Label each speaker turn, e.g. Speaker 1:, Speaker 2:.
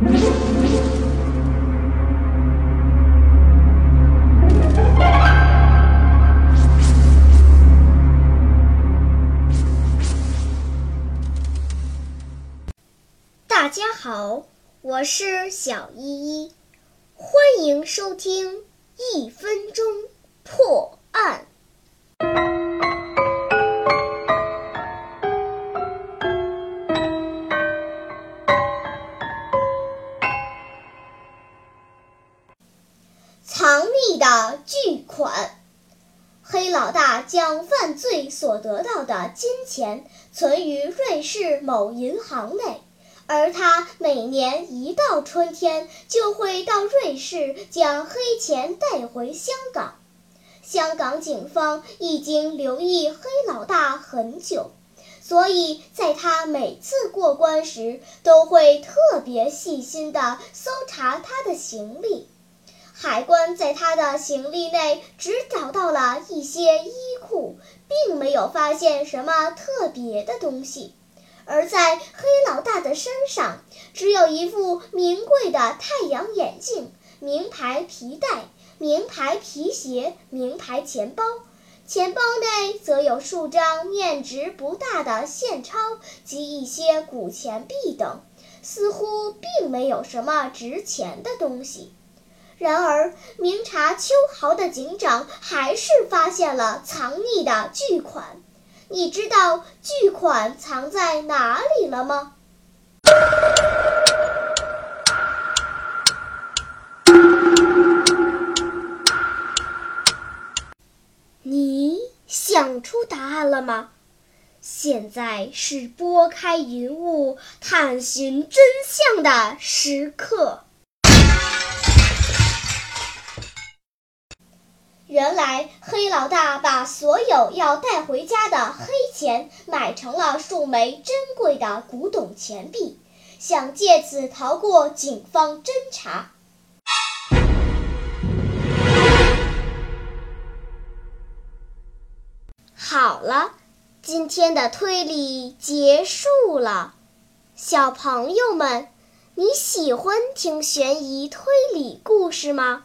Speaker 1: 大家好，我是小依依，欢迎收听一分钟破。藏匿的巨款。黑老大将犯罪所得到的金钱存于瑞士某银行内。而他每年一到春天，就会到瑞士将黑钱带回香港。香港警方已经留意黑老大很久，所以在他每次过关时，都会特别细心地搜查他的行李。海关在他的行李内只找到了一些衣裤，并没有发现什么特别的东西。而在黑老大的身上，只有一副名贵的太阳眼镜、名牌皮带、名牌皮鞋、名牌钱包，钱包内则有数张面值不大的现钞及一些古钱币等，似乎并没有什么值钱的东西。然而，明察秋毫的警长还是发现了藏匿的巨款。你知道巨款藏在哪里了吗？你想出答案了吗？现在是拨开云雾探寻真相的时刻。原来黑老大把所有要带回家的黑钱买成了数枚珍贵的古董钱币，想借此逃过警方侦查。好了，今天的推理结束了。小朋友们，你喜欢听悬疑推理故事吗？